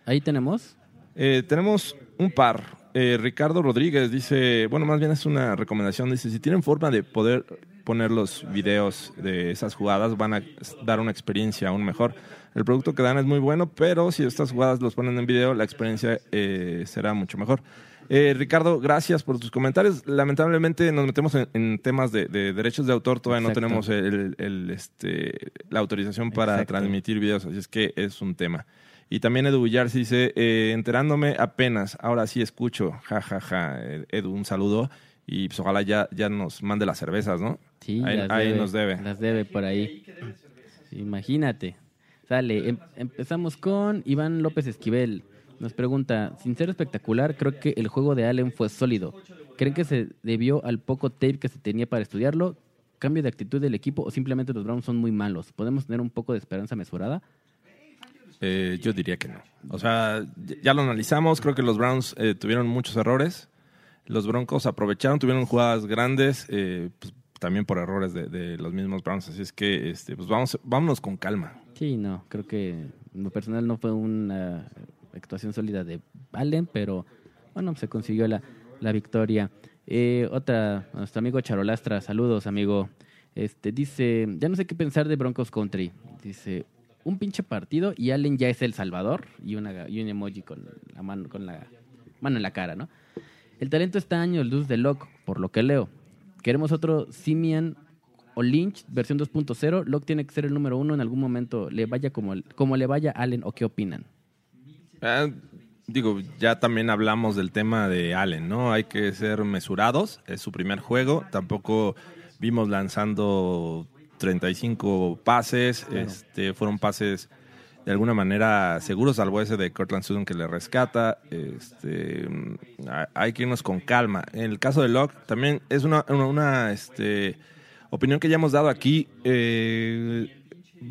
S5: Ahí tenemos.
S4: Eh, tenemos un par. Eh, Ricardo Rodríguez dice, bueno, más bien es una recomendación, dice, si tienen forma de poder poner los videos de esas jugadas, van a dar una experiencia aún mejor. El producto que dan es muy bueno, pero si estas jugadas los ponen en video, la experiencia eh, será mucho mejor. Eh, Ricardo, gracias por tus comentarios. Lamentablemente nos metemos en, en temas de, de derechos de autor, todavía
S5: Exacto.
S4: no tenemos el, el, este, la autorización para
S5: Exacto.
S4: transmitir videos, así es que es un tema. Y también Edu Villar se dice, eh, enterándome apenas, ahora sí escucho, ja, ja, ja. Edu, un saludo y pues ojalá ya, ya nos mande las cervezas, ¿no?
S5: Sí,
S4: ahí,
S5: las
S4: ahí
S5: debe,
S4: nos debe.
S5: Las debe por ahí. Imagínate. Sale, em- empezamos con Iván López Esquivel. Nos pregunta, sin ser espectacular, creo que el juego de Allen fue sólido. ¿Creen que se debió al poco tape que se tenía para estudiarlo? ¿Cambio de actitud del equipo o simplemente los Browns son muy malos? ¿Podemos tener un poco de esperanza mesurada?
S4: Eh, yo diría que no. O sea, ya- lo analizamos, creo que los Browns eh, tuvieron muchos errores. Los Broncos aprovecharon, tuvieron jugadas grandes, eh, pues, también por errores de, de los mismos Browns. Así es que este, pues vamos, vámonos con calma.
S5: Sí, no, creo que en lo personal no fue una actuación sólida de Allen, pero bueno, se consiguió la, la victoria. Eh, otra, nuestro amigo Charolastra, saludos amigo. Este dice, ya no sé qué pensar de Broncos Country. Dice, un pinche partido y Allen ya es el Salvador y, una, y un emoji con la mano, con la mano en la cara, ¿no? El talento está años luz de Locke, por lo que leo. Queremos otro Simian o Lynch, versión 2.0. Locke tiene que ser el número uno en algún momento, le vaya como, como le vaya Allen o qué opinan.
S4: Ah, digo, ya también hablamos del tema de Allen, ¿no? Hay que ser mesurados, es su primer juego, tampoco vimos lanzando 35 pases, este, fueron pases de alguna manera seguros, salvo ese de Cortland Sutton que le rescata. Este, hay- hay que irnos con calma. En el caso de Locke, también es una, una, una, este, opinión que ya hemos dado aquí. eh,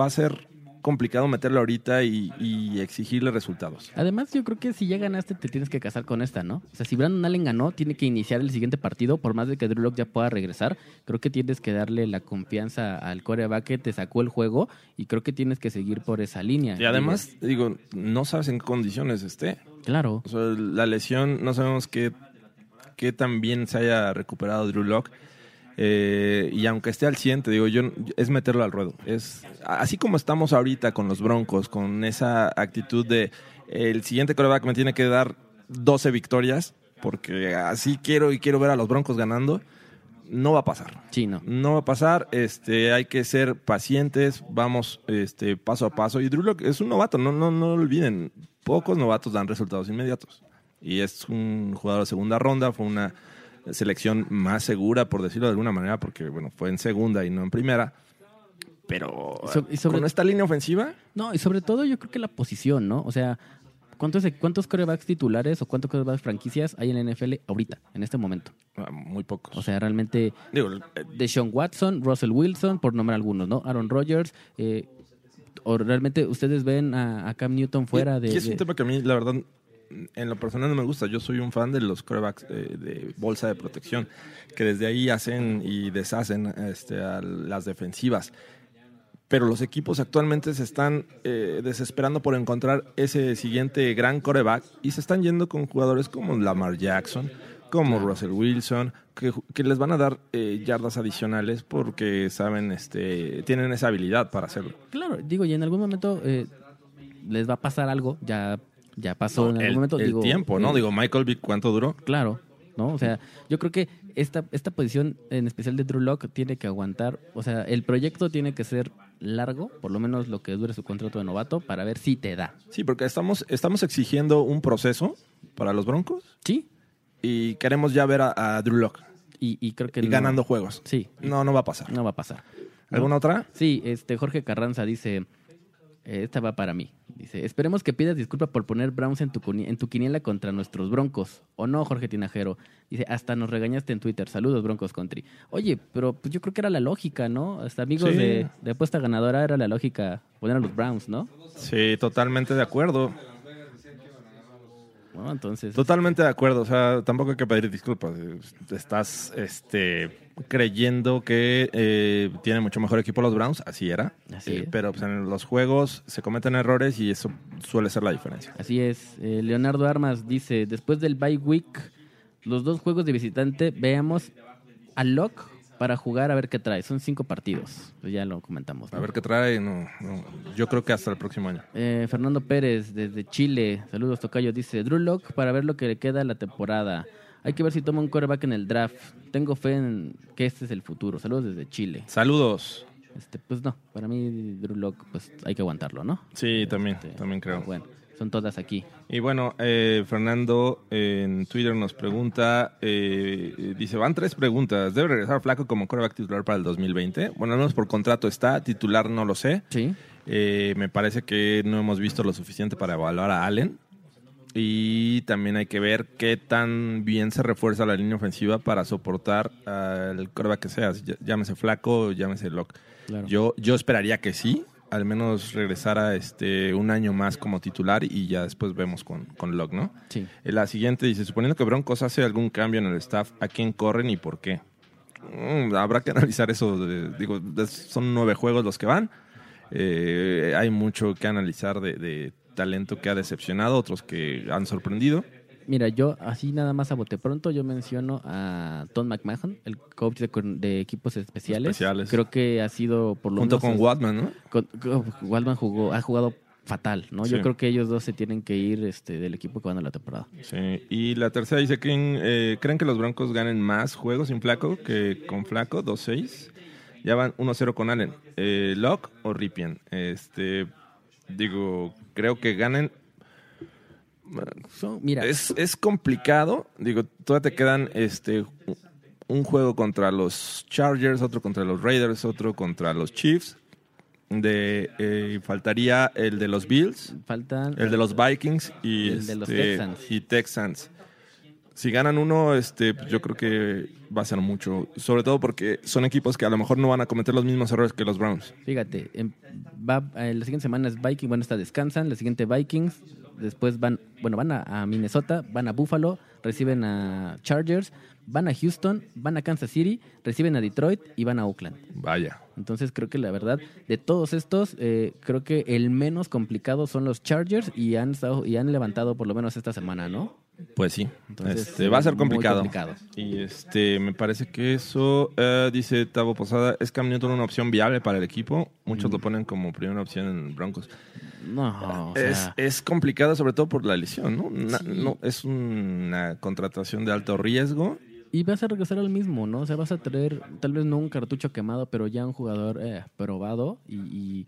S4: va a ser complicado meterlo ahorita y, y exigirle resultados.
S5: Además, yo creo que si ya ganaste, te tienes que casar con esta, ¿no? O sea, si Brandon Allen ganó, tiene que iniciar el siguiente partido, por más de que Drew Lock ya pueda regresar. Creo que tienes que darle la confianza al coreback que te sacó el juego y creo que tienes que seguir por esa línea.
S4: Y además, digo, no sabes en qué condiciones esté.
S5: Claro.
S4: O sea, la lesión, no sabemos qué, qué tan bien se haya recuperado Drew Lock. y aunque esté al 100, te digo, yo, es meterlo al ruedo. Es, así como estamos ahorita con los Broncos, con esa actitud de el siguiente coreback me tiene que dar 12 victorias, porque así quiero y quiero ver a los Broncos ganando, no va a pasar.
S5: Sí, no.
S4: No va a pasar, este, hay que ser pacientes, vamos este, paso a paso. Y Drew Lock es un novato, no, no, no lo olviden. pocos novatos dan resultados inmediatos. Y es un jugador de segunda ronda, fue una selección más segura, por decirlo de alguna manera, porque bueno, fue en segunda y no en primera. Pero
S5: Y so- y sobre-
S4: con esta línea ofensiva,
S5: No, y sobre todo yo creo que la posición, ¿no? O sea, ¿cuántos, cuántos corebacks titulares o cuántos corebacks franquicias hay en la NFL ahorita, en este momento?
S4: ah, muy pocos.
S5: O sea, realmente
S4: Digo, eh,
S5: Deshaun Watson, Russell Wilson, por nombrar algunos, ¿no? Aaron Rodgers, eh, o realmente ustedes ven a, Cam Newton fuera de...
S4: Y es un tema que a mí, la verdad, en lo personal no me gusta. Yo soy un fan de los corebacks eh, de bolsa de protección, que desde ahí hacen y deshacen este, a las defensivas. Pero los equipos actualmente se están eh, desesperando por encontrar ese siguiente gran coreback y se están yendo con jugadores como Lamar Jackson, como Russell Wilson, que, que les van a dar eh, yardas adicionales porque saben, este, tienen esa habilidad para hacerlo.
S5: Claro, digo, y en algún momento eh, les va a pasar algo, ya, ya pasó en algún
S4: el,
S5: momento.
S4: el
S5: digo,
S4: tiempo, ¿no?
S5: eh,
S4: Digo, Michael Vick, ¿cuánto duró?
S5: Claro, ¿no? O sea, yo creo que esta, esta posición, en especial de Drew Lock, tiene que aguantar. O sea, el proyecto tiene que ser largo, por lo menos lo que dure su contrato de novato, para ver si te da.
S4: Sí, porque estamos, estamos exigiendo un proceso para los Broncos
S5: Sí,
S4: y queremos ya ver a, a Drew Lock
S5: y, y creo que
S4: y
S5: no-
S4: ganando juegos.
S5: Sí,
S4: No, no va a pasar.
S5: no va a pasar.
S4: ¿Alguna otra?
S5: Sí, este Jorge Carranza dice, esta va para mí. Dice, esperemos que pidas disculpa por poner Browns en tu, en tu quiniela contra nuestros Broncos. ¿O no, Jorge Tinajero? Dice, hasta nos regañaste en Twitter. Saludos, Broncos Country. Oye, pero pues yo creo que era la lógica, ¿no? Hasta amigos
S4: Sí.
S5: de, de apuesta ganadora era la lógica poner a los Browns, ¿no?
S4: Sí, totalmente de acuerdo.
S5: Entonces...
S4: Totalmente de acuerdo. O sea, tampoco hay que pedir disculpas. Estás este, creyendo que eh, tiene mucho mejor equipo los Browns. Así era.
S5: Así
S4: Eh. Pero pues, en los juegos se cometen errores y eso suele ser la diferencia.
S5: Así es. Eh, Leonardo Armas dice, después del bye week, los dos juegos de visitante, veamos a Locke para jugar a ver qué trae. Son cinco partidos. Pues ya lo comentamos. ¿no?
S4: A ver qué trae. No, no. Yo creo que hasta el próximo año.
S5: Eh, Fernando Pérez, desde Chile. Saludos, Tocayo. Dice, Drew Lock para ver lo que le queda a la temporada. Hay que ver si toma un quarterback en el draft. Tengo fe en que este es el futuro. Saludos desde Chile.
S4: Saludos.
S5: Este, pues no, para mí Drew Lock pues hay que aguantarlo, ¿no?
S4: Sí, también,
S5: Este,
S4: también creo.
S5: Bueno, son todas aquí.
S4: Y bueno, eh, Fernando en Twitter nos pregunta, eh, dice, van tres preguntas. ¿Debe regresar Flaco como coreback titular para el 2020? Bueno, al menos por contrato está, titular no lo sé.
S5: Sí.
S4: Eh, me parece que no hemos visto lo suficiente para evaluar a Allen. Y también hay que ver qué tan bien se refuerza la línea ofensiva para soportar al coreback que sea, ll- llámese Flaco, llámese Locke.
S5: Claro.
S4: Yo, yo esperaría que sí, al menos regresara este, un año más como titular y ya después vemos con, con Locke, ¿no?
S5: Sí.
S4: Eh, La siguiente dice, suponiendo que Broncos hace algún cambio en el staff, ¿a quién corren y por qué? Mm, habrá que analizar eso. de- digo, son nueve juegos los que van. Eh, hay mucho que analizar de, de talento que ha decepcionado, otros que han sorprendido.
S5: Mira, yo así nada más a bote pronto, yo menciono a Tom McMahon, el coach de, de equipos especiales.
S4: Especiales.
S5: Creo que ha sido por lo
S4: Junto
S5: menos...
S4: con Watman, ¿no?
S5: con- jugó, ha jugado fatal, ¿no? Yo
S4: Sí.
S5: creo que ellos dos se tienen que ir este, del equipo que van a la temporada.
S4: Sí. Y la tercera dice, ¿creen, eh, ¿creen que los Broncos ganen más juegos sin Flaco que con Flaco? 2-6. Ya van 1-0 con Allen. Eh, ¿Lock o Ripien? Este, digo, creo que ganen
S5: So, mira,
S4: Es, es complicado. Digo, todavía te quedan este un juego contra los Chargers, otro contra los Raiders, otro contra los Chiefs. De, eh, faltaría el de los Bills,
S5: faltan...
S4: el de los Vikings y,
S5: El de los
S4: este,
S5: Texans.
S4: y Texans. Si ganan uno, este, yo creo que va a ser mucho. Sobre todo porque son equipos que a lo mejor no van a cometer los mismos errores que los Browns.
S5: Fíjate, em, va, eh, la siguiente semana es Vikings, bueno, esta descansan, la siguiente Vikings, después van, bueno, van a, a Minnesota, van a Buffalo, reciben a Chargers, van a Houston, van a Kansas City, reciben a Detroit y van a Oakland.
S4: Vaya.
S5: Entonces creo que la verdad, de todos estos, eh, creo que el menos complicado son los Chargers y han, estado, y han levantado por lo menos esta semana, ¿no?
S4: Pues sí,
S5: Entonces,
S4: este, va a ser complicado.
S5: complicado.
S4: Y este, me parece que eso, eh, dice Tavo Posada, ¿es Cam Newton una opción viable para el equipo? Muchos lo ponen como primera opción en Broncos.
S5: No, o
S4: es,
S5: sea,
S4: es complicado sobre todo por la lesión, ¿no? Na-
S5: Sí.
S4: no es una contratación de alto riesgo.
S5: Y vas a regresar al mismo, ¿no? O sea, vas a traer tal vez no un cartucho quemado, pero ya un jugador eh, probado y, y,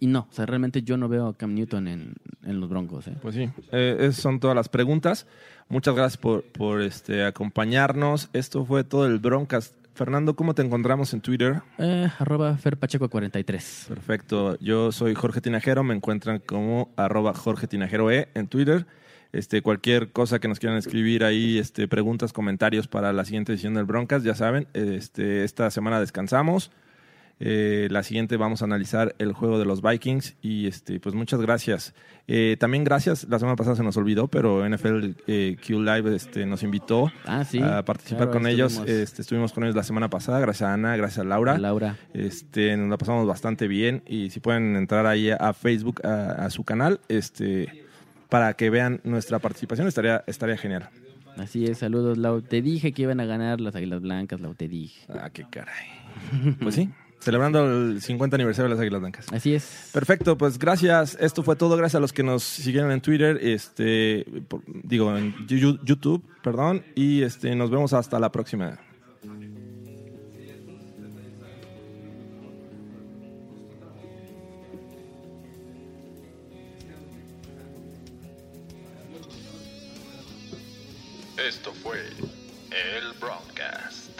S5: y no. O sea, realmente yo no veo a Cam Newton en, en los Broncos. ¿eh?
S4: Pues sí, eh, esas son todas las preguntas. Muchas gracias por, por este, acompañarnos. Esto fue todo el Broncast. Fernando, ¿cómo te encontramos en Twitter?
S5: Eh, arroba ferpacheco43.
S4: Perfecto. Yo soy Jorge Tinajero. Me encuentran como arroba Jorge Tinajero E en Twitter. Este, cualquier cosa que nos quieran escribir ahí, este, preguntas, comentarios para la siguiente edición del Broncas, ya saben, este, esta semana descansamos. Eh, la siguiente vamos a analizar el juego de los Vikings y este, pues muchas gracias. Eh, también gracias, la semana pasada se nos olvidó, pero NFL eh, Q Live este, nos invitó
S5: Ah, sí.
S4: a participar
S5: Claro,
S4: con ellos.
S5: estuvimos-
S4: Este, estuvimos con ellos la semana pasada, gracias a Ana, gracias a Laura.
S5: Laura.
S4: Este, nos la pasamos bastante bien y si pueden entrar ahí a Facebook, a, a su canal, este, para que vean nuestra participación, estaría, estaría genial.
S5: Así es, saludos, Lau. Te dije que iban a ganar las Águilas Blancas, Lau, te dije.
S4: Ah, qué caray. Pues sí, celebrando el 50 aniversario de las Águilas Blancas.
S5: Así es.
S4: Perfecto, pues gracias. Esto fue todo. Gracias a los que nos siguieron en Twitter, este, por- digo, en YouTube, perdón. Y este, nos vemos hasta la próxima.
S1: Esto fue el Broadcast.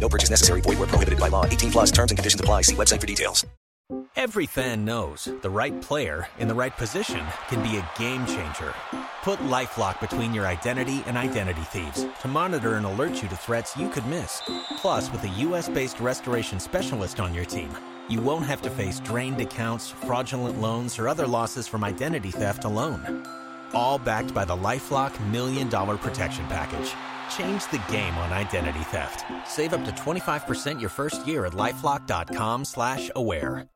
S8: No purchase necessary. Void where prohibited by law. 18 plus terms and conditions apply. See website for details.
S9: Every fan knows the right player in the right position can be a game changer. Put LifeLock between your identity and identity thieves to monitor and alert you to threats you could miss. Plus, with a U.S.-based restoration specialist on your team, you won't have to face drained accounts, fraudulent loans, or other losses from identity theft alone. All backed by the LifeLock Million Dollar Protection Package. Change the game on identity theft. Save up to 25% your first year at LifeLock.com slash aware.